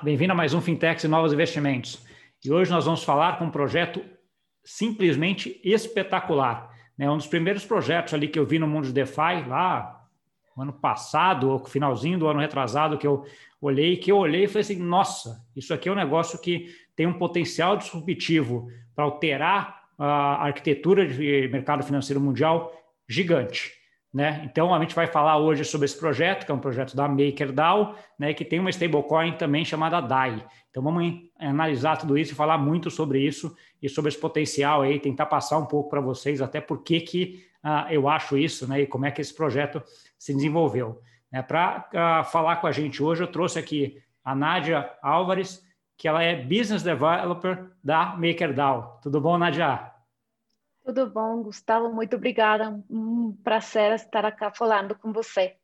Bem-vindo a mais um Fintechs e Novos Investimentos. E hoje nós vamos falar com um projeto simplesmente espetacular. Né? Um dos primeiros projetos ali que eu vi no mundo de DeFi, lá no ano passado, ou finalzinho do ano retrasado, que eu olhei, que eu olhei e falei assim, nossa, isso aqui é um negócio que tem um potencial disruptivo para alterar a arquitetura de mercado financeiro mundial gigante. Né? Então, a gente vai falar hoje sobre esse projeto, que é um projeto da MakerDAO, né, que tem uma stablecoin também chamada DAI. Então, vamos analisar tudo isso e falar muito sobre isso e sobre esse potencial aí, tentar passar um pouco para vocês até por que, que uh, eu acho isso né, e como é que esse projeto se desenvolveu. Né? Para uh, ah, falar com a gente hoje, eu trouxe aqui a Nádia Álvares, que ela é Business Developer da MakerDAO. Tudo bom, Nádia? Tudo bom, Gustavo? Muito obrigada. Um prazer estar aqui falando com você.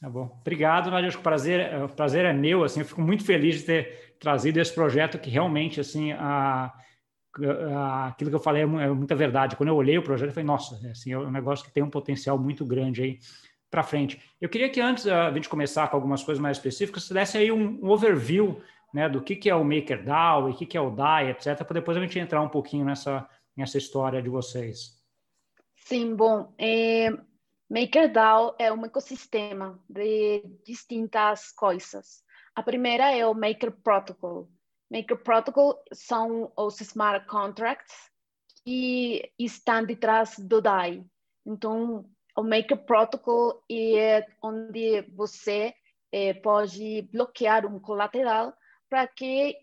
Tá bom. Obrigado, Nadia. Acho que o prazer, o prazer é meu. Assim, eu fico muito feliz de ter trazido esse projeto que realmente, assim, a, a, aquilo que eu falei é, é muita verdade. Quando eu olhei o projeto, eu falei, nossa, é, assim, é um negócio que tem um potencial muito grande aí para frente. Eu queria que antes a gente começar com algumas coisas mais específicas, você desse aí um, um overview né, do que, que é o MakerDAO e o que, que é o DAI, etc., para depois a gente entrar um pouquinho nessa nessa história de vocês? Sim, bom, é, MakerDAO é um ecossistema de distintas coisas. A primeira é o Maker Protocol. Maker Protocol são os smart contracts que estão detrás do DAI. Então, o Maker Protocol é onde você é, pode bloquear um colateral para que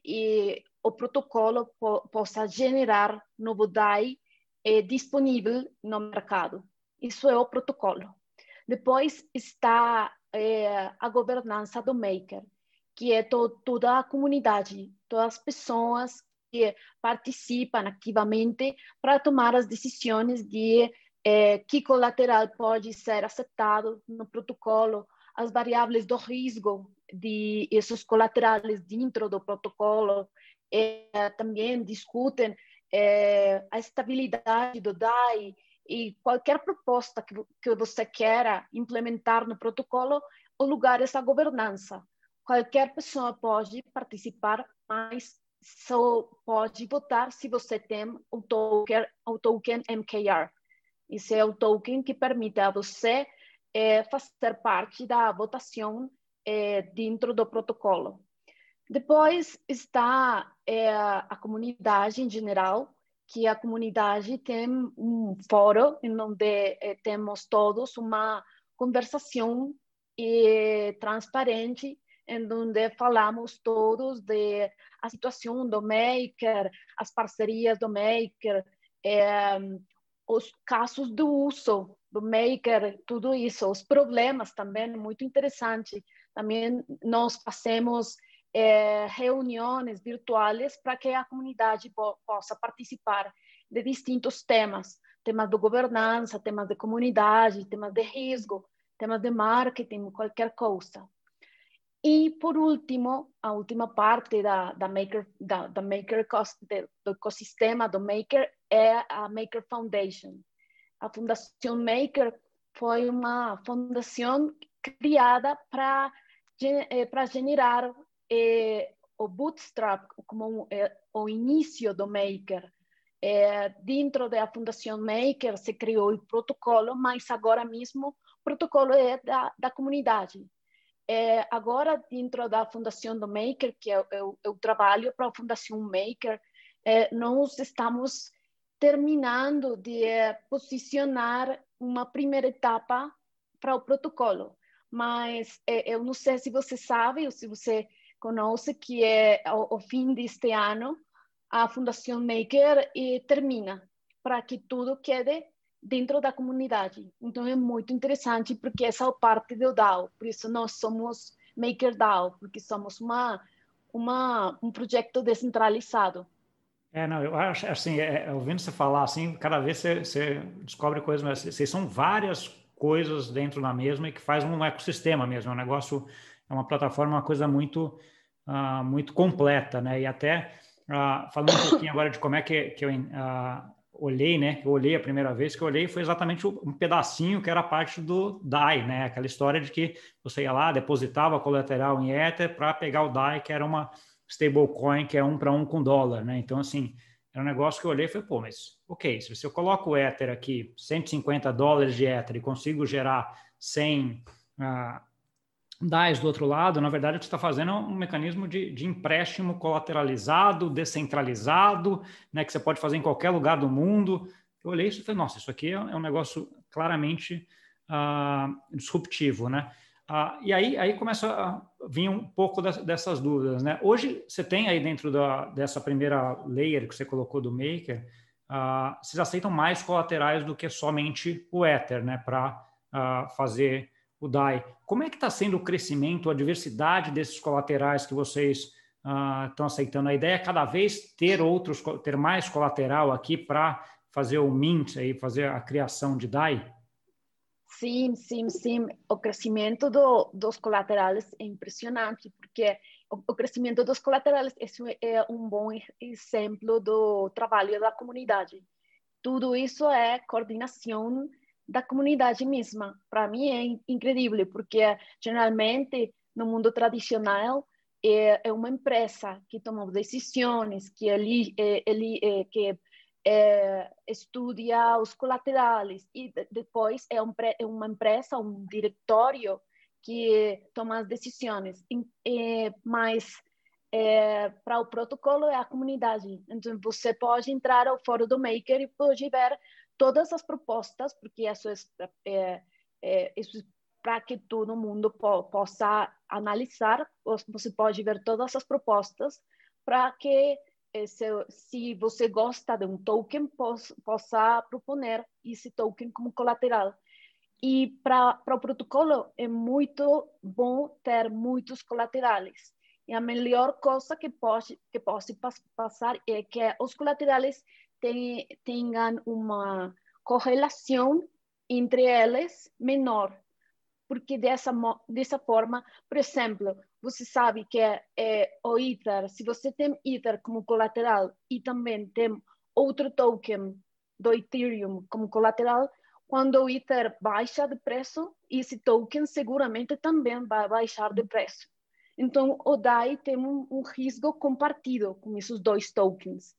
o protocolo po possa generar novo DAI eh, disponível no mercado. Isso é o protocolo. Depois está eh, a governança do Maker, que é to toda a comunidade, todas as pessoas que participam ativamente para tomar as decisões de eh, que colateral pode ser aceitado no protocolo, as variáveis do risco de esses colaterais dentro do protocolo, é, também discutem é, a estabilidade do DAI e qualquer proposta que, que você queira implementar no protocolo, o lugar é essa governança. Qualquer pessoa pode participar, mas só pode votar se você tem o token, o token MKR. Esse é o token que permite a você é, fazer parte da votação é, dentro do protocolo. Depois está é, a comunidade em geral, que a comunidade tem um fórum em onde é, temos todos uma conversação e, transparente, em onde falamos todos de a situação do maker, as parcerias do maker, é, os casos do uso do maker, tudo isso, os problemas também, muito interessante. Também nós fazemos é, reuniões virtuais para que a comunidade po possa participar de distintos temas, temas de governança, temas de comunidade, temas de risco, temas de marketing, qualquer coisa. E, por último, a última parte da, da Maker, da, da Maker do ecossistema do Maker é a Maker Foundation. A Fundação Maker foi uma fundação criada para para generar é, o bootstrap como é, o início do Maker. É, dentro da Fundação Maker se criou o protocolo, mas agora mesmo o protocolo é da, da comunidade. É, agora, dentro da Fundação do Maker, que eu, eu, eu trabalho para a Fundação Maker, é, nós estamos terminando de é, posicionar uma primeira etapa para o protocolo. Mas é, eu não sei se você sabe ou se você conhece que é o, o fim deste ano a Fundação Maker e termina para que tudo quede dentro da comunidade. Então é muito interessante porque essa é parte do DAO, por isso nós somos Maker DAO, porque somos uma, uma um projeto descentralizado. É, não, eu acho assim, é, é ouvindo você falar assim, cada vez você, você descobre coisas, mas vocês são várias coisas dentro da mesma e que faz um ecossistema mesmo, é um negócio é uma plataforma, uma coisa muito, uh, muito completa, né? E até uh, falando um pouquinho agora de como é que, que eu, uh, olhei, né? Eu olhei a primeira vez que eu olhei foi exatamente um pedacinho que era parte do DAI, né? Aquela história de que você ia lá, depositava colateral em Ether para pegar o DAI, que era uma stablecoin que é um para um com dólar, né? Então, assim, era um negócio que eu olhei e falei, pô, mas ok, se eu coloco o Ether aqui, 150 dólares de Ether e consigo gerar 100 uh, DAIs do outro lado, na verdade, o que você está fazendo é um mecanismo de, de, empréstimo colateralizado, descentralizado, né, que você pode fazer em qualquer lugar do mundo. Eu olhei isso e falei, nossa, isso aqui é um negócio claramente uh, disruptivo, né? Uh, e aí, aí começa a vir um pouco das, dessas dúvidas, né? Hoje, você tem aí dentro da, dessa primeira layer que você colocou do Maker, uh, vocês aceitam mais colaterais do que somente o Ether, né? Para fazer o DAI. Como é que está sendo o crescimento, a diversidade desses colaterais que vocês estão aceitando? A ideia é cada vez ter outros, ter mais colateral aqui para fazer o mint, aí, fazer a criação de DAI? Sim, sim, sim. O crescimento do, dos colaterais é impressionante, porque o, o crescimento dos colaterais é, é um bom exemplo do trabalho da comunidade. Tudo isso é coordenação da comunidade mesma. Para mim é incrível, porque geralmente no mundo tradicional é, é uma empresa que toma decisões, que ele, é, ele é, que é, estuda os colaterais e depois é, um, é uma empresa, um diretório que toma as decisões. É, mas é, para o protocolo é a comunidade. Então, você pode entrar ao fórum do Maker e pode ver todas as propostas, porque isso é, é, é isso para que todo mundo po possa analisar, você pode ver todas as propostas para que eh, se, se, você gosta de um token, possa proponer esse token como colateral. E para o protocolo é muito bom ter muitos colaterais. E a melhor coisa que pode, que pode passar é que os colaterais tenham uma correlação entre eles menor, porque dessa, dessa forma, por exemplo, você sabe que é, o Ether, se você tem Ether como colateral e também tem outro token do Ethereum como colateral, quando o Ether baixa de preço, esse token seguramente também vai baixar de preço. Então, o DAI tem um, um risco compartido com esses dois tokens.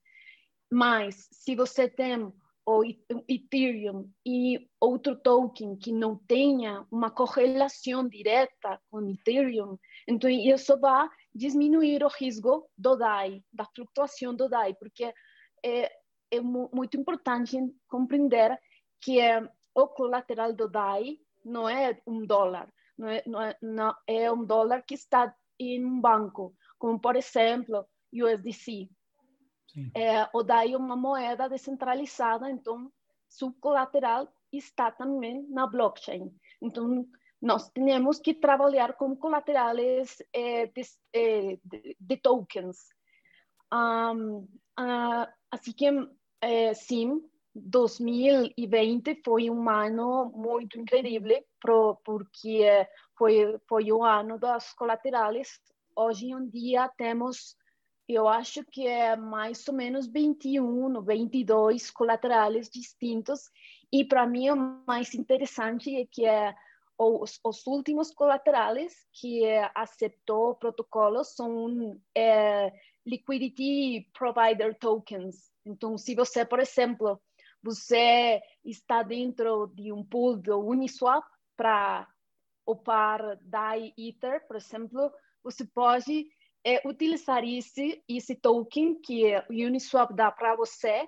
Mas, se você tem o Ethereum e outro token que não tenha uma correlação direta com Ethereum, então isso vai diminuir o risco do DAI, da flutuação do DAI, porque é, é muito importante compreender que é, o colateral do DAI não é um dólar, não é, não é, não é um dólar que está em um banco, como por exemplo USDC. É, DAI é uma moeda descentralizada, então seu colateral está também na blockchain. Então, nós temos que trabalhar com colaterais é, de, é, de, de, tokens. Um, uh, assim que, é, sim, 2020 foi um ano muito incrível, pro, porque foi, foi o ano das colaterais. Hoje em dia temos eu acho que é mais ou menos 21, 22 colaterais distintos. E para mim o mais interessante é que é os, os últimos colaterais que é, aceitou o protocolo são é, liquidity provider tokens. Então, se você, por exemplo, você está dentro de um pool do Uniswap para opar DAI Ether, por exemplo, você pode é utilizar esse, esse token que o Uniswap dá para você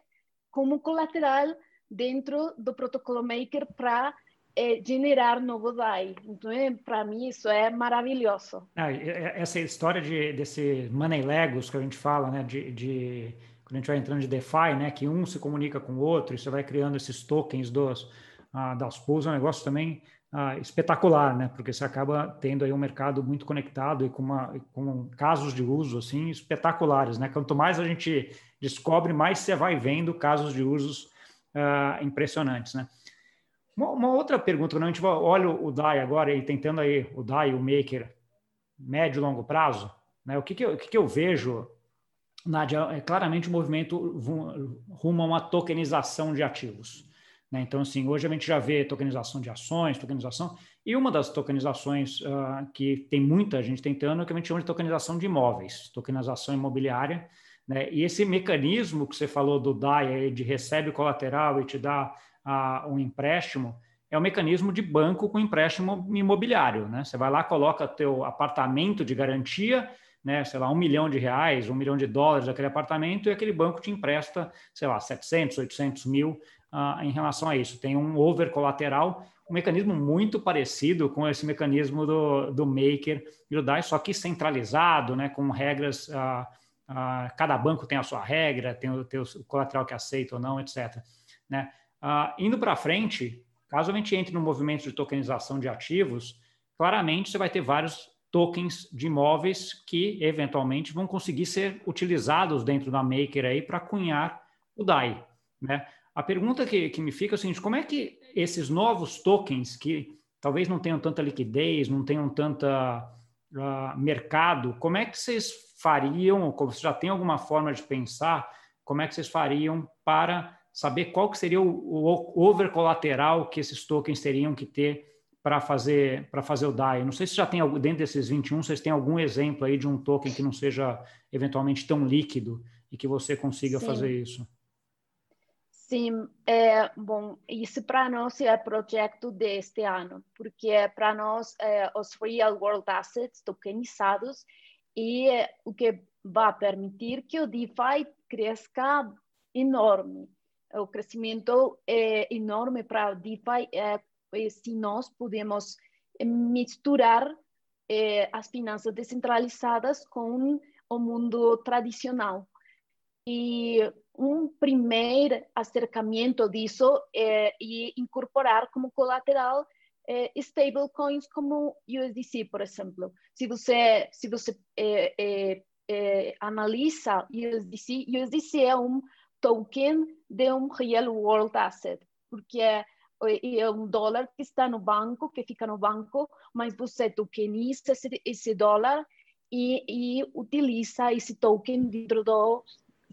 como colateral dentro do protocolo Maker para é, generar novo DAI. Então, é, para mim, isso é maravilhoso. Ah, essa história de, desse money legos que a gente fala, né, de, de, quando a gente vai entrando de DeFi, né, que um se comunica com o outro, e você vai criando esses tokens dos, ah, das pools, é um negócio também ah, espetacular, né? Porque você acaba tendo aí um mercado muito conectado e com, uma, com casos de uso assim espetaculares, né? Quanto mais a gente descobre, mais você vai vendo casos de usos ah, impressionantes, né? Uma, uma, outra pergunta, quando a gente olha o DAI agora e tentando aí o DAI, o Maker, médio e longo prazo, né? O que, que, eu, o que, que eu vejo Nádia, é claramente um movimento rumo a uma tokenização de ativos. Né? Então, assim, hoje a gente já vê tokenização de ações, tokenização, e uma das tokenizações uh, que tem muita gente tentando é que a gente chama de tokenização de imóveis, tokenização imobiliária, né? E esse mecanismo que você falou do DAI, de recebe colateral e te dá uh, um empréstimo, é o um mecanismo de banco com empréstimo imobiliário, né? Você vai lá, coloca teu apartamento de garantia, né, sei lá, um milhão de reais, um milhão de dólares daquele apartamento e aquele banco te empresta, sei lá, 700, 800 mil uh, em relação a isso. Tem um over colateral, um mecanismo muito parecido com esse mecanismo do, do Maker e do DAI, só que centralizado, né, com regras. Uh, uh, cada banco tem a sua regra, tem o, tem o colateral que aceita ou não, etc. Né? indo para frente, caso a gente entre no movimento de tokenização de ativos, claramente você vai ter vários tokens de imóveis que eventualmente vão conseguir ser utilizados dentro da Maker aí para cunhar o DAI, né? A pergunta que, que me fica é o seguinte: como é que esses novos tokens, que talvez não tenham tanta liquidez, não tenham tanta uh, mercado, como é que vocês fariam, como você já tem alguma forma de pensar, como é que vocês fariam para saber qual que seria o, o over colateral que esses tokens teriam que ter para fazer para fazer o DAI? Não sei se já tem dentro desses 21, vocês têm algum exemplo aí de um token que não seja eventualmente tão líquido e que você consiga Sim. fazer isso. Sim, é, bom, isso para nós é projeto deste ano, porque é para nós é, os real world assets tokenizados e é, o que vai permitir que o DeFi cresça enorme. O crescimento é enorme para o DeFi é, se nós podemos misturar é, as finanças descentralizadas com o mundo tradicional. E um primeiro acercamento disso é, e incorporar como colateral é, stablecoins como USDC, por exemplo. Se você se você é, é, é analisa USDC, USDC é um token de um real world asset, porque é, é um dólar que está no banco, que fica no banco, mas você tokeniza esse, esse dólar e, e utiliza esse token dentro do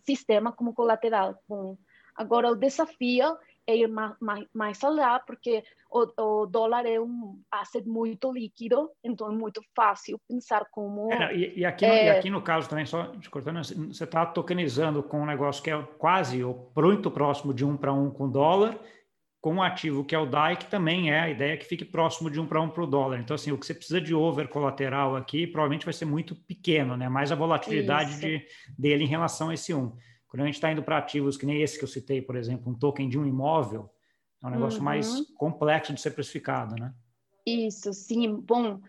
sistema como colateral. Bom, agora, o desafio é ir mais, mais, mais além, porque o, o, dólar é um asset muito líquido, então é muito fácil pensar como... É, e, e, aqui no, é... e aqui no caso também, só te cortando, você está tokenizando com um negócio que é quase ou muito próximo de um para um com dólar, com um ativo que é o DAI, que também é a ideia que fique próximo de um para um para o dólar. Então, assim, o que você precisa de over colateral aqui provavelmente vai ser muito pequeno, né? Mais a volatilidade de, dele em relação a esse um. Quando a gente está indo para ativos que nem esse que eu citei, por exemplo, um token de um imóvel, é um negócio uhum. mais complexo de ser precificado, né? Isso, sim. Bom,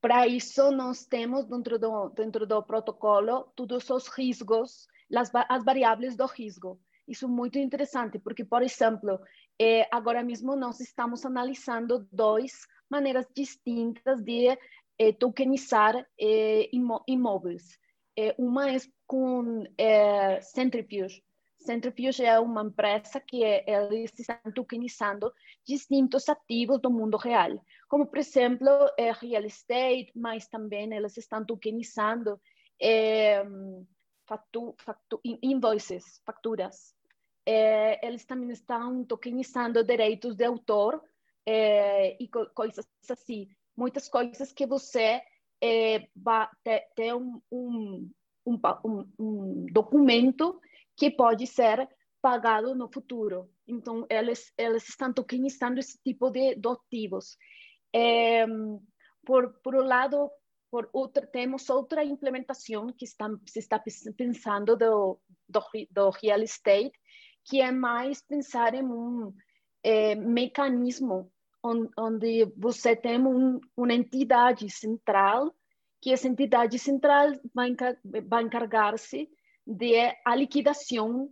para isso nós temos dentro do, dentro do protocolo todos os riscos, as, as variáveis do risco. Isso é muito interessante, porque, por exemplo, é, agora mesmo nós estamos analisando duas maneiras distintas de é, tokenizar é, imóveis. É, uma é com é, Centrifuge. Centrifuge é uma empresa que eles estão tokenizando distintos ativos do mundo real, como, por exemplo, é, real estate, mas também eles estão tokenizando é, factu, factu, invoices, facturas é, eles também estão tokenizando direitos de autor e co coisas assim. Muitas coisas que você é, vai ter um, um, um, um, documento que pode ser pagado no futuro. Então, eles, eles estão tokenizando esse tipo de, de ativos. Por, por um lado, por outro, temos outra implementação que está, se está pensando do, do, do real estate, que é mais pensar em um é, mecanismo onde você tem um, uma entidade central, que essa entidade central vai, vai encargar-se de a liquidação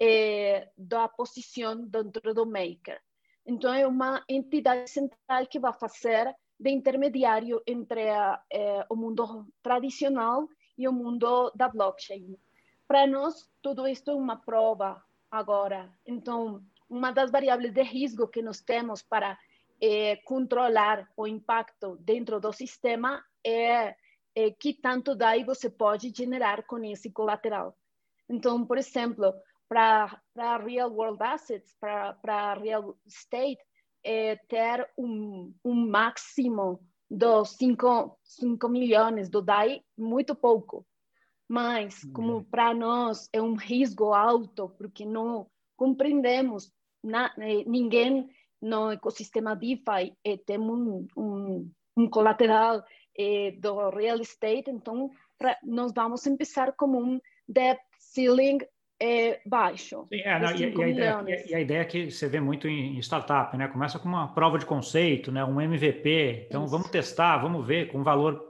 é, da posição dentro do maker. Então, é uma entidade central que vai fazer de intermediário entre a, é, o mundo tradicional e o mundo da blockchain. Para nós, tudo isto é uma prova agora. Então, uma das variáveis de risco que nós temos para é, controlar o impacto dentro do sistema é, é que tanto DAI você pode generar com esse colateral. Então, por exemplo, para real world assets, para real estate, é ter um, um máximo dos 5, 5 milhões do DAI, muito pouco. Mas, como para nós é um risco alto, porque não compreendemos, na, eh, ninguém no ecossistema DeFi tem um, um, um colateral eh, do real estate, então pra, nós vamos começar como um debt ceiling é baixo. Sim, é, não, e, e, a ideia, e, a ideia, é que você vê muito em startup, né? Começa com uma prova de conceito, né? Um MVP. Então Isso. vamos testar, vamos ver com valor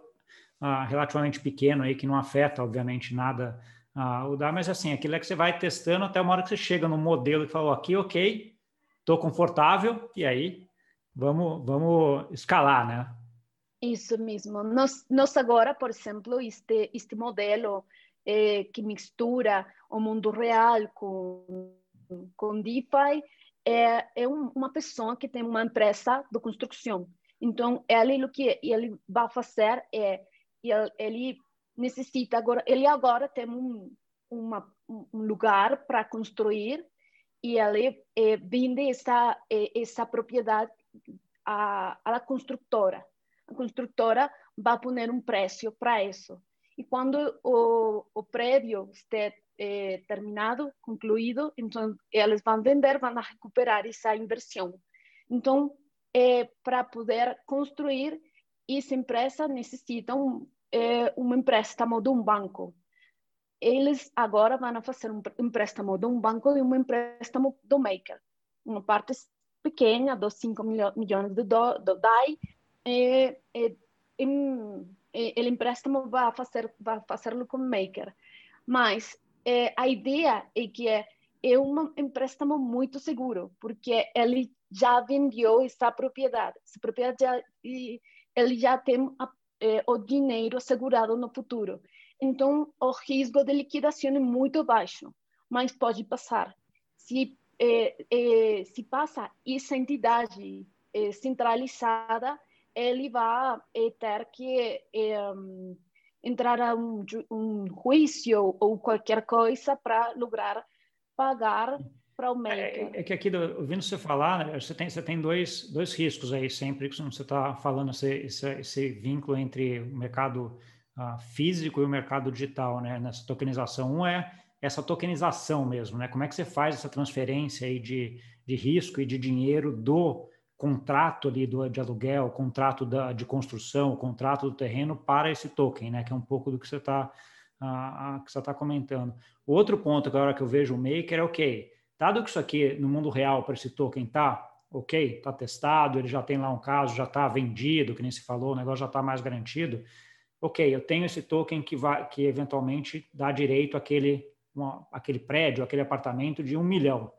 uh, relativamente pequeno aí que não afeta, obviamente, nada uh, o dar, mas assim, aquilo é que você vai testando até uma hora que você chega no modelo e fala, aqui, ok, estou confortável, e aí vamos, vamos escalar, né? Isso mesmo. Nós, nós agora, por exemplo, este, este modelo eh, que mistura o mundo real com, com DeFi, é, é um, uma pessoa que tem uma empresa de construção. Então, ele o que ele vai fazer é ele, ele necessita agora, ele agora tem um, uma, um lugar para construir e ele é, vende essa é, essa propriedade à, à construtora. A construtora vai pôr um preço para isso. E quando o, o prédio estiver eh, terminado, concluído, então eles vão vender, vão recuperar essa inversão. Então, eh, para poder construir, essa empresa necessita um, eh, um empréstimo de um banco. Eles agora vão fazer um empréstimo de um banco e um empréstimo do maker. Uma parte pequena, dos 5 milhões de, do, de DAI, eh, eh, em, ele empréstimo vai fazer vai fazê-lo com maker mas é, a ideia é que é, é um empréstimo muito seguro porque ele já vendeu essa propriedade essa propriedade já, e ele já tem a, é, o dinheiro assegurado no futuro. Então o risco de liquidação é muito baixo mas pode passar. Se é, é se passa essa entidade é, centralizada ele vai eh, ter que eh, entrar a um, um juízo ou qualquer coisa para lograr pagar para o é. É, é, que aqui, ouvindo você falar, né, você tem, você tem dois, dois riscos aí sempre, que você está falando esse, esse, esse, vínculo entre o mercado uh, físico e o mercado digital, né, nessa tokenização. Um é essa tokenização mesmo, né? Como é que você faz essa transferência aí de, de risco e de dinheiro do contrato ali do, de aluguel, contrato da, de construção, contrato do terreno para esse token, né? Que é um pouco do que você está uh, que você está comentando. Outro ponto que agora que eu vejo o maker é ok, dado que isso aqui no mundo real para esse token tá ok, está testado, ele já tem lá um caso, já está vendido, que nem se falou, o negócio já está mais garantido. Ok, eu tenho esse token que vai, que eventualmente dá direito àquele, uma, àquele prédio, aquele apartamento de um milhão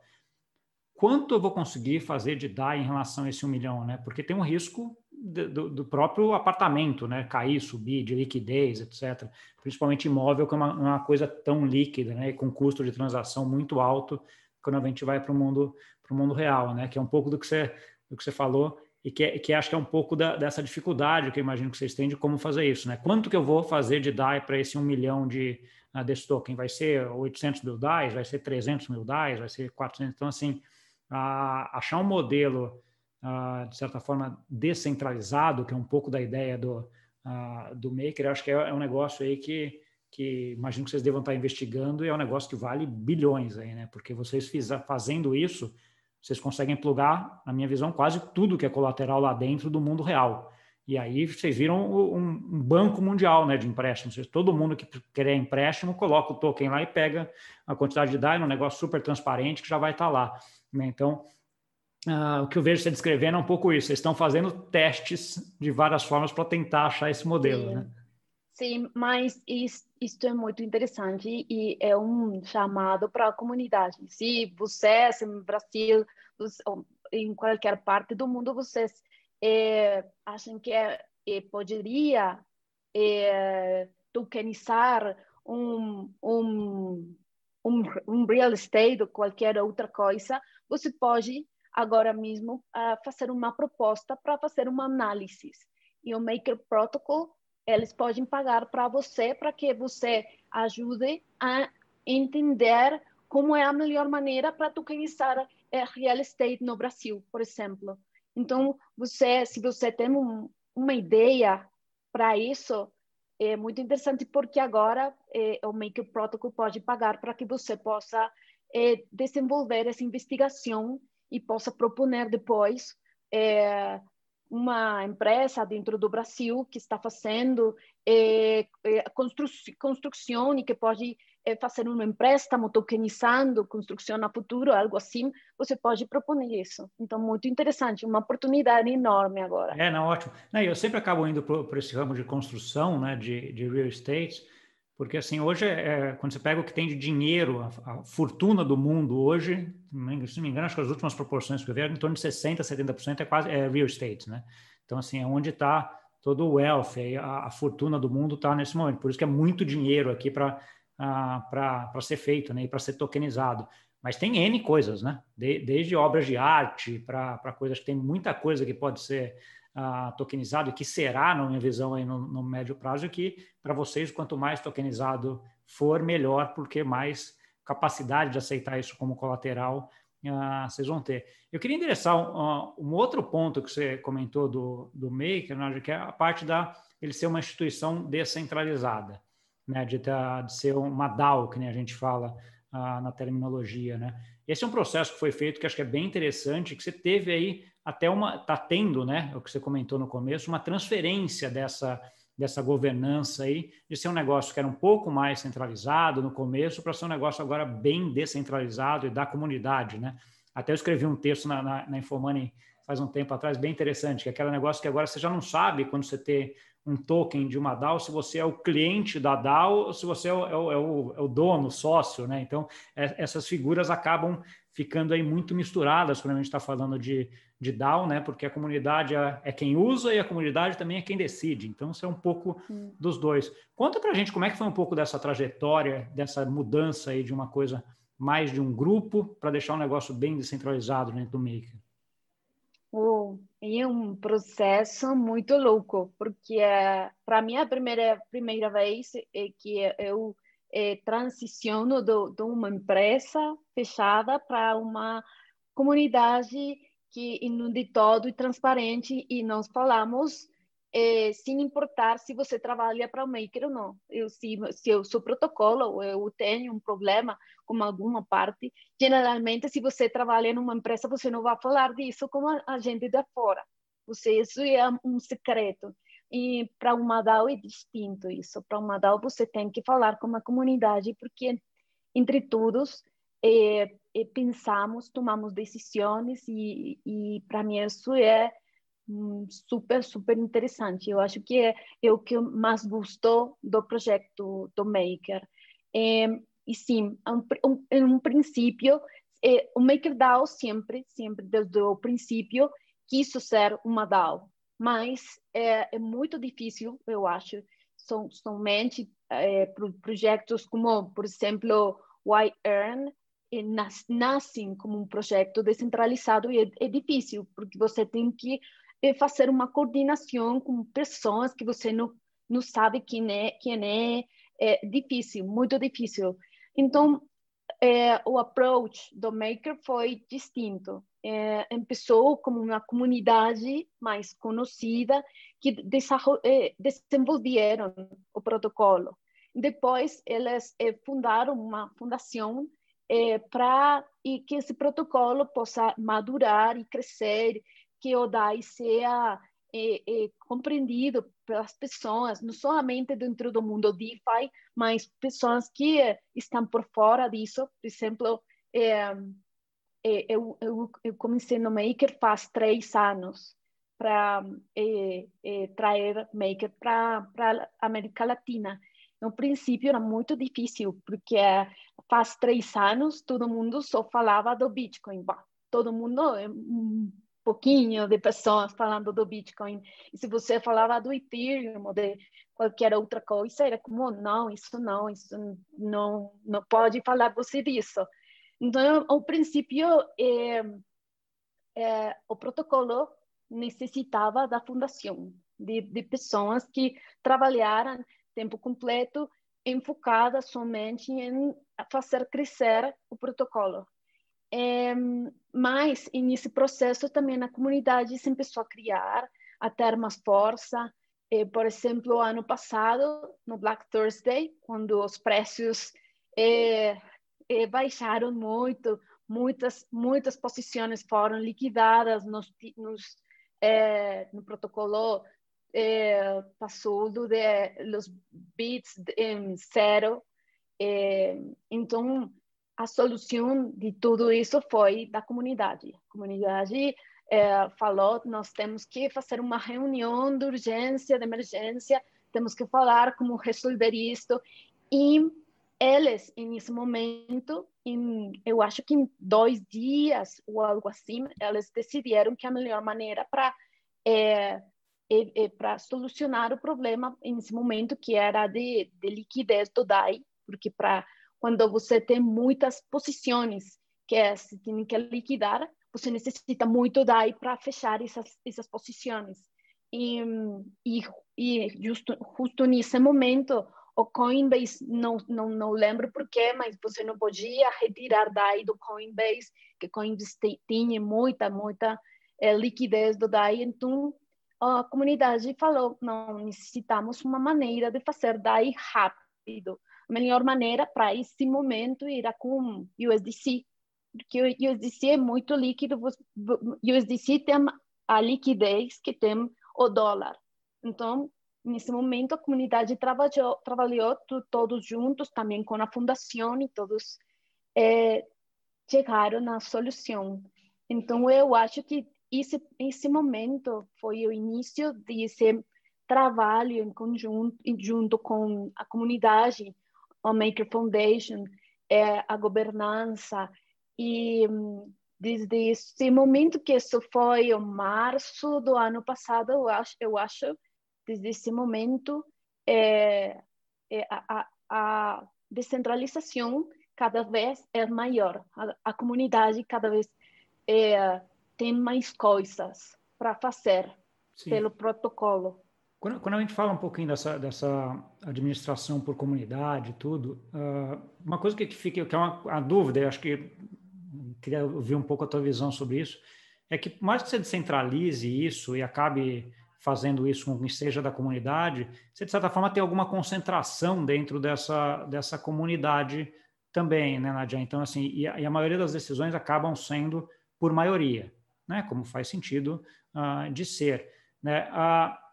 quanto eu vou conseguir fazer de dar em relação a esse um milhão, né? Porque tem um risco do, do, próprio apartamento, né? Cair, subir, de liquidez, etc. Principalmente imóvel, que é uma, uma, coisa tão líquida, né? Com custo de transação muito alto quando a gente vai para o mundo, para o mundo real, né? Que é um pouco do que você, do que você falou e que, que acho que é um pouco da, dessa dificuldade que eu imagino que vocês têm de como fazer isso, né? Quanto que eu vou fazer de DAI para esse um milhão de uh, desse token? Vai ser 800 mil DAIs? Vai ser 300 mil DAIs? Vai ser 400? Então, assim a achar um modelo, de certa forma, descentralizado, que é um pouco da ideia do, do Maker, acho que é, é um negócio aí que, que imagino que vocês devam estar investigando e é um negócio que vale bilhões aí, né? Porque vocês fiz, fazendo isso, vocês conseguem plugar, na minha visão, quase tudo que é colateral lá dentro do mundo real. E aí vocês viram um, banco mundial né, de empréstimos. Todo mundo que quer empréstimo coloca o token lá e pega a quantidade de dados, um negócio super transparente que já vai estar lá. Né? Então, uh, o que eu vejo você descrevendo é um pouco isso. Vocês estão fazendo testes de várias formas para tentar achar esse modelo, Sim. né? Sim, mas isso, isso é muito interessante e é um chamado para a comunidade. Se vocês no Brasil, em qualquer parte do mundo, vocês é, acham que é, é, poderia é, tokenizar um, um, um, um real estate ou qualquer outra coisa, você pode agora mesmo uh, fazer uma proposta para fazer uma análise. E o Maker Protocol, eles podem pagar para você, para que você ajude a entender como é a melhor maneira para tokenizar é, real estate no Brasil, por exemplo. Então, você, se você tem um, uma ideia para isso, é muito interessante porque agora é, o Maker Protocol pode pagar para que você possa é, desenvolver essa investigação e possa proponer depois é, uma empresa dentro do Brasil que está fazendo é, é, constru construção e que pode é, fazer um empréstamo tokenizando construção no futuro, algo assim, você pode propor isso. Então, muito interessante, uma oportunidade enorme agora. É, não, ótimo. Não, eu sempre acabo indo por, esse ramo de construção, né, de, de real estate, porque assim, hoje, é, quando você pega o que tem de dinheiro, a, a fortuna do mundo hoje, se não me engano, acho que as últimas proporções que eu vi em torno de 60%, 70% é quase é real estate, né? Então, assim, é onde está todo o wealth, a, a fortuna do mundo está nesse momento. Por isso que é muito dinheiro aqui para para ser feito, né? E para ser tokenizado. Mas tem N coisas, né? De, desde obras de arte para coisas que tem muita coisa que pode ser uh, tokenizado e que será, na minha visão, aí no, no médio prazo, que para vocês, quanto mais tokenizado for, melhor, porque mais capacidade de aceitar isso como colateral uh, vocês vão ter. Eu queria endereçar um, um, outro ponto que você comentou do, do Maker, né, que é a parte da ele ser uma instituição descentralizada, né, de, ter, de ser uma DAO, que nem a gente fala uh, na terminologia, né? Esse é um processo que foi feito que acho que é bem interessante, que você teve aí até uma, está tendo, né, o que você comentou no começo, uma transferência dessa, dessa governança aí, de ser um negócio que era um pouco mais centralizado no começo, para ser um negócio agora bem descentralizado e da comunidade, né? Até eu escrevi um texto na, na, na faz um tempo atrás, bem interessante, que é aquele negócio que agora você já não sabe quando você tem um token de uma DAO, se você é o cliente da DAO ou se você é o, é o, é o, é o dono, o sócio, né? Então, é, essas figuras acabam ficando aí muito misturadas quando a gente está falando de, de DAO, né? Porque a comunidade é, é, quem usa e a comunidade também é quem decide. Então, isso é um pouco hum. dos dois. Conta para a gente como é que foi um pouco dessa trajetória, dessa mudança aí de uma coisa mais de um grupo para deixar um negócio bem descentralizado dentro do Maker. É um processo muito louco, porque para mim a primeira primeira vez é que eu é, transiciono de uma empresa fechada para uma comunidade que inunde todo e transparente e nós falamos é, sem importar se você trabalha para o maker ou não. Eu, se, se eu sou protocolo, eu tenho um problema com alguma parte, geralmente, se você trabalha numa empresa, você não vai falar disso com a gente de fora. Você, isso é um secreto. E para uma DAO é distinto isso. Para uma DAO você tem que falar com a comunidade, porque entre todos é, é, pensamos, tomamos decisões e, e para mim isso é super, super interessante. Eu acho que é, é o que mais gostou do projeto do Maker. É, e sim, um, um, em um princípio, é, o MakerDAO sempre, sempre desde o princípio, quis ser uma DAO, mas é, é muito difícil, eu acho, Som, somente é, projetos como, por exemplo, YEarn, nas, nascem como um projeto descentralizado e é, é, difícil, porque você tem que é fazer uma coordenação com pessoas que você não, não sabe quem é, quem é, é difícil, muito difícil. Então, é, o approach do Maker foi distinto. É, começou como uma comunidade mais conhecida que é, desenvolveram o protocolo. Depois, eles é, fundaram uma fundação é, para que esse protocolo possa madurar e crescer que o DAI seja é, é, compreendido pelas pessoas, não somente dentro do mundo DeFi, mas pessoas que estão por fora disso. Por exemplo, é, eu, eu, eu, comecei no Maker faz três anos para é, é, trazer Maker para a América Latina. No princípio era muito difícil, porque faz três anos todo mundo só falava do Bitcoin. Todo mundo pouquinho de pessoas falando do Bitcoin. E se você falava do Ethereum ou de qualquer outra coisa, era como, não, isso não, isso não, não pode falar você disso. Então, ao princípio, é, é, o protocolo necessitava da fundação, de, de pessoas que trabalharam tempo completo enfocada somente em fazer crescer o protocolo. É, mas, nesse processo, também a comunidade se começou a criar, a ter mais força. É, por exemplo, ano passado, no Black Thursday, quando os preços é, é, baixaram muito, muitas muitas posições foram liquidadas nos, nos é, no protocolo é, passou do de los bits em zero é, então a solução de tudo isso foi da comunidade. A comunidade é, falou nós temos que fazer uma reunião de urgência de emergência temos que falar como resolver isto. E eles, nesse momento, em, eu acho que em dois dias ou algo assim, eles decidiram que a melhor maneira para é, é, é para solucionar o problema nesse momento que era de, de liquidez do DAI, porque para quando você tem muitas posições que é, se tem que liquidar, você necessita muito DAI para fechar essas essas posições. E, e, e justo, justo nesse momento o Coinbase, não, não, não lembro porquê, mas você não podia retirar DAI do Coinbase, que Coinbase tinha muita, muita é, liquidez do DAI, então a comunidade falou, não, necessitamos uma maneira de fazer DAI rápido. Melhor maneira para esse momento era com USDC, porque o USDC é muito líquido, o USDC tem a liquidez que tem o dólar. Então, nesse momento a comunidade trabalhou, trabalhou todos juntos, também com a fundação, e todos é, chegaram na solução. Então, eu acho que esse, esse momento foi o início desse trabalho em conjunto, junto com a comunidade, Maker Foundation, é, a governança, e desde esse momento que isso foi o março do ano passado, eu acho, eu acho desde esse momento, é, é, a, a, descentralização cada vez é maior, a, a comunidade cada vez é, tem mais coisas para fazer Sim. pelo protocolo. Quando, quando, a gente fala um pouquinho dessa, dessa administração por comunidade e tudo, uh, uma coisa que fica, que é uma, dúvida, eu acho que queria ouvir um pouco a tua visão sobre isso, é que mais que você descentralize isso e acabe fazendo isso com quem seja da comunidade, você, de certa forma, tem alguma concentração dentro dessa, dessa comunidade também, né, Nadia? Então, assim, e a, e a maioria das decisões acabam sendo por maioria, né, como faz sentido uh, de ser. Né? Uh,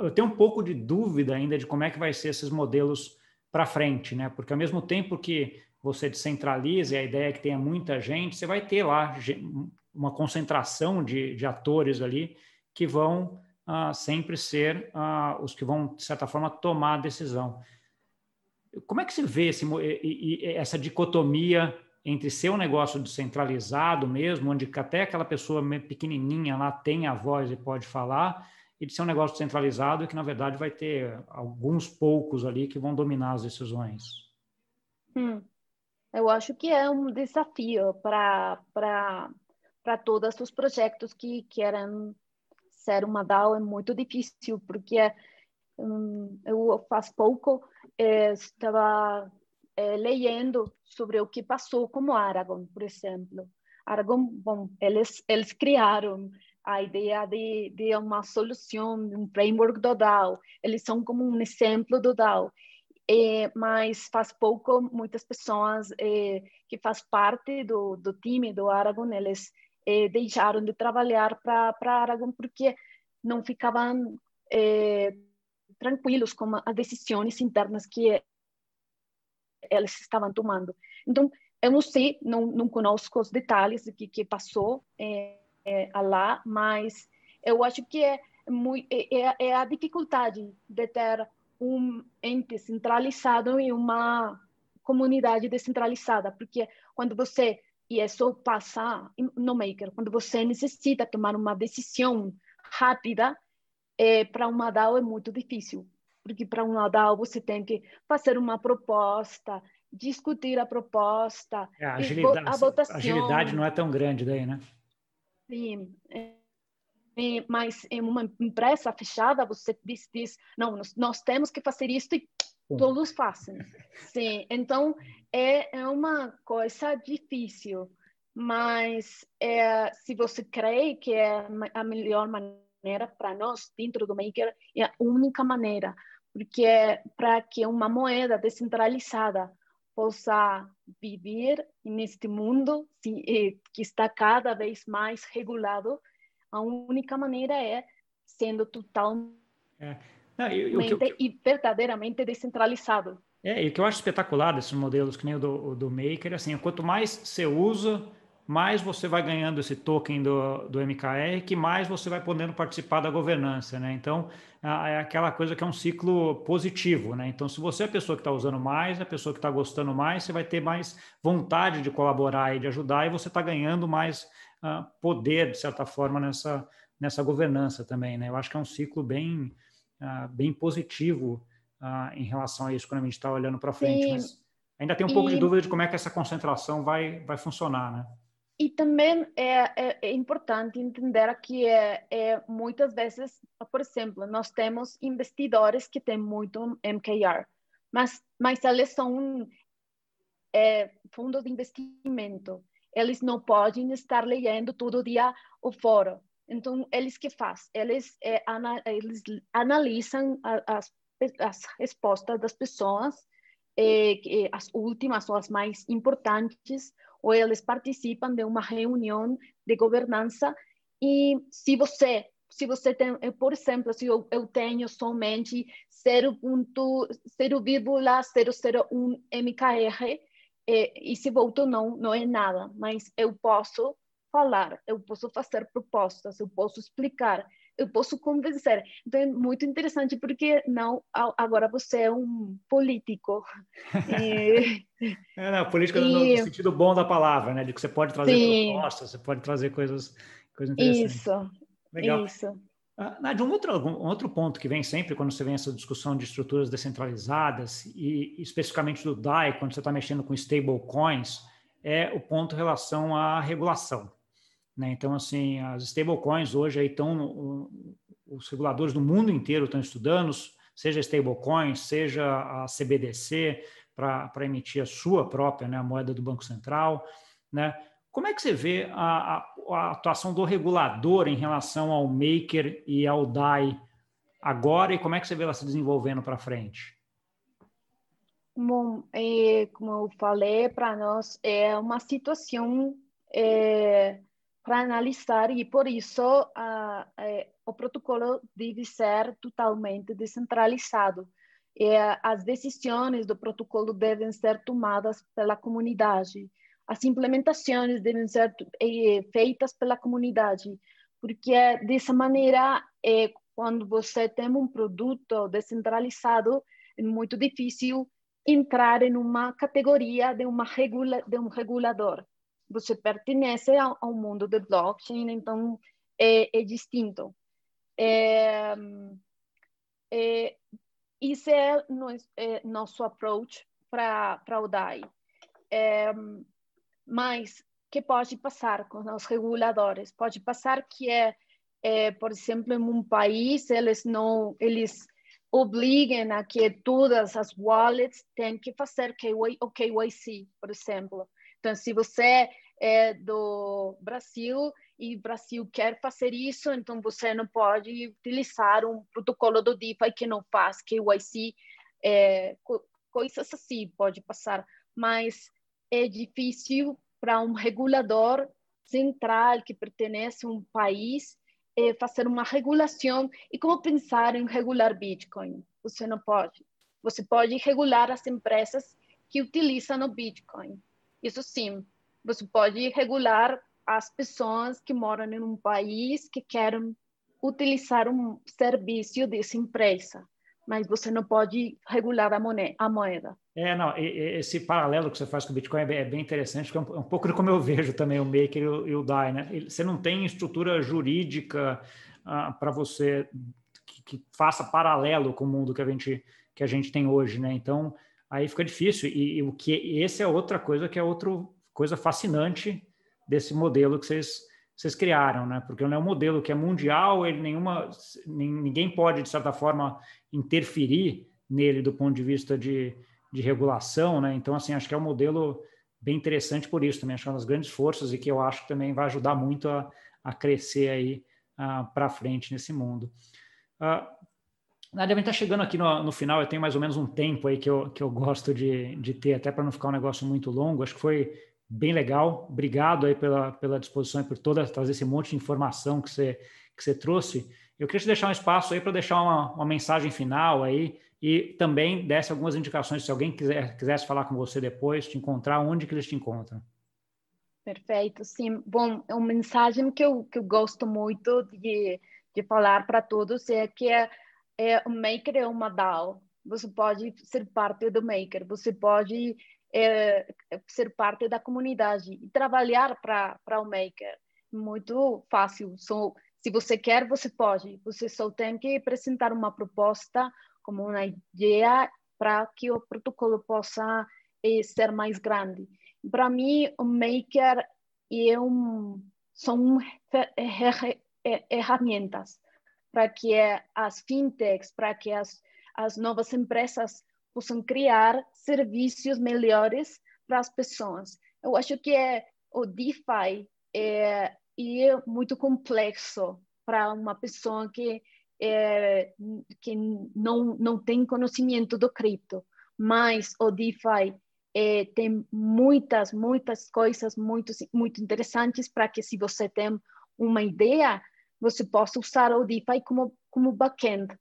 eu tenho um pouco de dúvida ainda de como é que vai ser esses modelos para frente, né? Porque ao mesmo tempo que você descentraliza e a ideia é que tenha muita gente, você vai ter lá uma concentração de, de atores ali que vão uh, sempre ser uh, os que vão, de certa forma, tomar a decisão. Como é que se vê esse, essa dicotomia entre ser um negócio descentralizado mesmo, onde até aquela pessoa pequenininha lá tem a voz e pode falar, e de ser um negócio centralizado que, na verdade, vai ter alguns poucos ali que vão dominar as decisões? Hum, eu acho que é um desafio para todos os projetos que querem ser uma DAO é muito difícil, porque um, eu faz pouco é, estava é, lendo sobre o que passou com Aragon, por exemplo. Aragon, bom, eles, eles criaram a ideia de, de uma solução, um framework do DAO. Eles são como um exemplo do DAO. É, mas faz pouco muitas pessoas é, que faz parte do, do time do Aragon eles eh, deixaram de trabalhar para Aragon porque não ficavam eh, tranquilos com as decisões internas que eles estavam tomando. Então, eu não sei, não, não conosco os detalhes do que, que passou eh, lá, mas eu acho que é, muito, é, é a dificuldade de ter um ente centralizado e uma comunidade descentralizada, porque quando você e isso passa no Maker, quando você necessita tomar uma decisão rápida, é, para uma DAO é muito difícil, porque para uma DAO você tem que fazer uma proposta, discutir a proposta, é, a, agilidade, a votação. A agilidade não é tão grande daí, né? Sim. É, mas em uma empresa fechada, você diz, diz não, nós, nós, temos que fazer isso e Todos fazem. Sim, então é, é uma coisa difícil, mas é, se você crê que é a melhor maneira para nós dentro do Maker, é a única maneira, porque é para que uma moeda descentralizada possa viver neste mundo que está cada vez mais regulado, a única maneira é sendo totalmente é. Não, eu, eu, eu, e verdadeiramente descentralizado. É, e o que eu acho espetacular desses modelos, que nem o do, do Maker, assim, quanto mais você usa, mais você vai ganhando esse token do, do MKR, que mais você vai podendo participar da governança, né? Então, é aquela coisa que é um ciclo positivo, né? Então, se você é a pessoa que está usando mais, a pessoa que está gostando mais, você vai ter mais vontade de colaborar e de ajudar, e você está ganhando mais uh, poder, de certa forma, nessa, nessa governança também, né? Eu acho que é um ciclo bem, uh, bem positivo uh, em relação a isso quando a gente está olhando para frente, mas ainda tem um pouco de dúvida de como é que essa concentração vai, vai funcionar, né? E também é, é, é importante entender que é, é, muitas vezes, por exemplo, nós temos investidores que têm muito MKR, mas, mas eles são é, fundos de investimento. Eles não podem estar lendo todo dia o fórum. Então, eles que fazem? Eles, é, ana, eles analisam as as respostas das pessoas, eh, as últimas ou as mais importantes, ou eles participam de uma reunião de governança e se você se você tem, eh, por exemplo, se eu, eu tenho somente 0,001 MKR, eh, esse voto não, não é nada, mas eu posso falar, eu posso fazer propostas, eu posso explicar, eu posso convencer. Então é muito interessante porque não agora você é um político. e... é, não, política e... no sentido bom da palavra, né? De que você pode trazer Sim. propostas, você pode trazer coisas, coisas interessantes. Isso. Legal. Isso. Ah, Nádia, um outro, um outro ponto que vem sempre quando você vem essa discussão de estruturas descentralizadas e especificamente do DAI, quando você está mexendo com stablecoins, é o ponto em relação à regulação. Né? Então, assim, as stablecoins hoje estão, os reguladores do mundo inteiro estão estudando, seja stablecoins, seja a CBDC, para emitir a sua própria né, a moeda do Banco Central. Né? Como é que você vê a, a, a, atuação do regulador em relação ao Maker e ao DAI agora e como é que você vê ela se desenvolvendo para frente? Bom, é, como eu falei, para nós é uma situação é, para analisar e por isso uh, o protocolo deve ser totalmente descentralizado. E, as decisões do protocolo devem ser tomadas pela comunidade. As implementações devem ser feitas pela comunidade, porque dessa maneira, quando você tem um produto descentralizado, é muito difícil entrar em uma categoria de, uma regula, de um regulador você pertence ao, ao mundo do blockchain, então é, é distinto. É, é, esse é, é nosso approach para o DAI. É, mas que pode passar com os reguladores? Pode passar que é, é, por exemplo, em um país eles não eles obriguem a que todas as wallets têm que fazer o KYC, por exemplo. Então, se você é do Brasil e o Brasil quer fazer isso, então você não pode utilizar um protocolo do DeFi que não faz KYC, é, coisas assim pode passar, mas é difícil para um regulador central que pertence a um país é, fazer uma regulação. E como pensar em regular Bitcoin? Você não pode. Você pode regular as empresas que utilizam o Bitcoin isso sim, você pode regular as pessoas que moram em um país que querem utilizar um serviço dessa empresa, mas você não pode regular a moeda. É, não, esse paralelo que você faz com o Bitcoin é bem interessante, porque é um, pouco de como eu vejo também o Maker e o, DAI, né? Você não tem estrutura jurídica ah, para você que, que, faça paralelo com o mundo que a gente, que a gente tem hoje, né? Então, aí fica difícil. E, e o que esse é outra coisa que é outra coisa fascinante desse modelo que vocês, vocês criaram, né? Porque não é um modelo que é mundial, ele nenhuma ninguém pode de certa forma interferir nele do ponto de vista de, de regulação, né? Então, assim, acho que é um modelo bem interessante por isso também, acho que é uma das grandes forças e que eu acho que também vai ajudar muito a, a crescer aí uh, para frente nesse mundo. Uh, A gente está chegando aqui no, no, final, eu tenho mais ou menos um tempo aí que eu, que eu gosto de, de ter, até para não ficar um negócio muito longo, acho que foi bem legal, obrigado aí pela, pela disposição e por toda, trazer esse monte de informação que você, que você trouxe. Eu queria te deixar um espaço aí para deixar uma, uma mensagem final aí, e também desse algumas indicações se alguém quiser, quisesse falar com você depois, te encontrar, onde que eles te encontram. Perfeito, sim. Bom, uma mensagem que eu, que eu gosto muito de, de falar para todos é que é, é, o Maker é uma DAO. Você pode ser parte do Maker, você pode é, ser parte da comunidade e trabalhar para o Maker. Muito fácil. So, se você quer, você pode. Você só tem que apresentar uma proposta como uma ideia para que o protocolo possa eh, ser mais grande. Para mim, o Maker é um, são ferramentas para que as fintechs, para que as, as novas empresas possam criar serviços melhores para as pessoas. Eu acho que é, o DeFi é, é muito complexo para uma pessoa que é, que não, não tem conhecimento do cripto, mas o DeFi é, tem muitas, muitas coisas muito, muito interessantes para que se você tem uma ideia, você possa usar o DeFi como, como backend,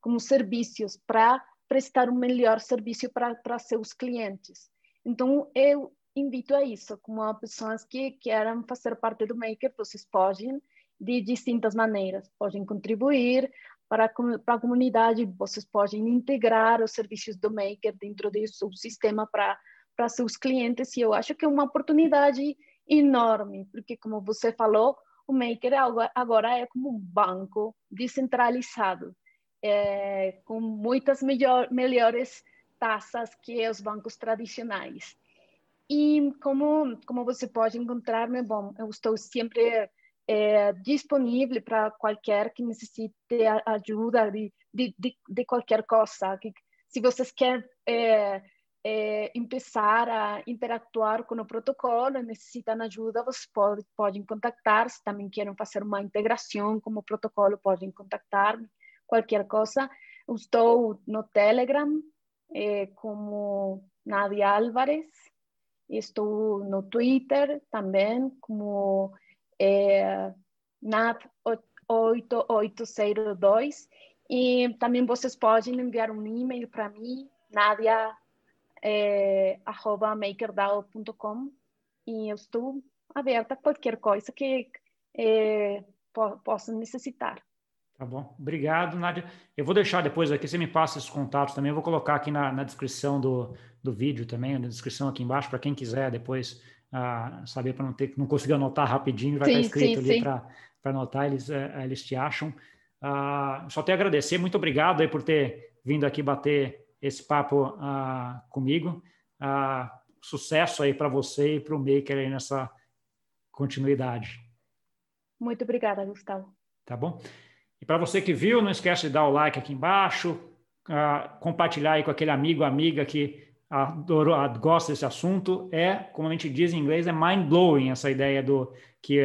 como serviços para prestar um melhor serviço para seus clientes. Então, eu invito a isso, como pessoas que querem fazer parte do Maker, vocês podem de distintas maneiras. Podem contribuir para, para a comunidade, vocês podem integrar os serviços do Maker dentro do seu sistema para, para seus clientes, e eu acho que é uma oportunidade enorme, porque, como você falou, o Maker agora é como um banco descentralizado, é, com muitas melhor, melhores taxas que os bancos tradicionais. E como, como você pode encontrar-me, bom, eu estou sempre é, disponível para qualquer que necessite ajuda de, de, de, de qualquer coisa. Que, se vocês querem é, é, começar a interactuar com o protocolo, necessitam ajuda, vocês pode, podem contactar. Se também querem fazer uma integração com o protocolo, podem contactar qualquer coisa. Eu estou no Telegram é, como Nadia Álvares. Estou no Twitter também como é, NAP 8802. E também vocês podem enviar um e-mail para mim, nadia.makerdao.com é, e eu estou aberta a qualquer coisa que é, po possam necessitar. Tá bom. Obrigado, Nádia. Eu vou deixar depois aqui, você me passa esses contatos também, eu vou colocar aqui na, na descrição do, do vídeo também, na descrição aqui embaixo, para quem quiser depois uh, saber para não ter não conseguir anotar rapidinho, vai sim, estar escrito sim, ali para anotar, eles, uh, eles te acham. Uh, só tenho a agradecer, muito obrigado aí por ter vindo aqui bater esse papo uh, comigo. sucesso aí para você e para o Maker aí nessa continuidade. Muito obrigada, Gustavo. Tá bom? E para você que viu, não esquece de dar o like aqui embaixo, compartilhar aí com aquele amigo, amiga que adoro, gosta desse assunto, é, como a gente diz em inglês, é mind-blowing essa ideia do que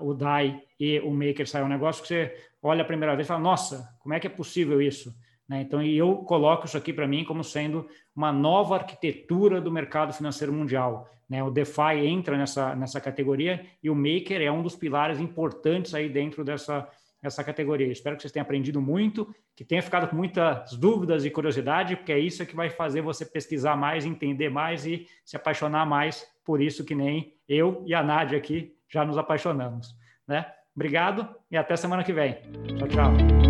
o DAI e o Maker saem um negócio que você olha a primeira vez e fala, nossa, como é que é possível isso? Né? Então, eu coloco isso aqui para mim como sendo uma nova arquitetura do mercado financeiro mundial. Né? O DeFi entra nessa, nessa categoria e o Maker é um dos pilares importantes aí dentro dessa essa categoria. Espero que vocês tenham aprendido muito, que tenha ficado com muitas dúvidas e curiosidade, porque é isso que vai fazer você pesquisar mais, entender mais e se apaixonar mais por isso que nem eu e a Nádia aqui já nos apaixonamos. Né? Obrigado e até semana que vem. Tchau, tchau.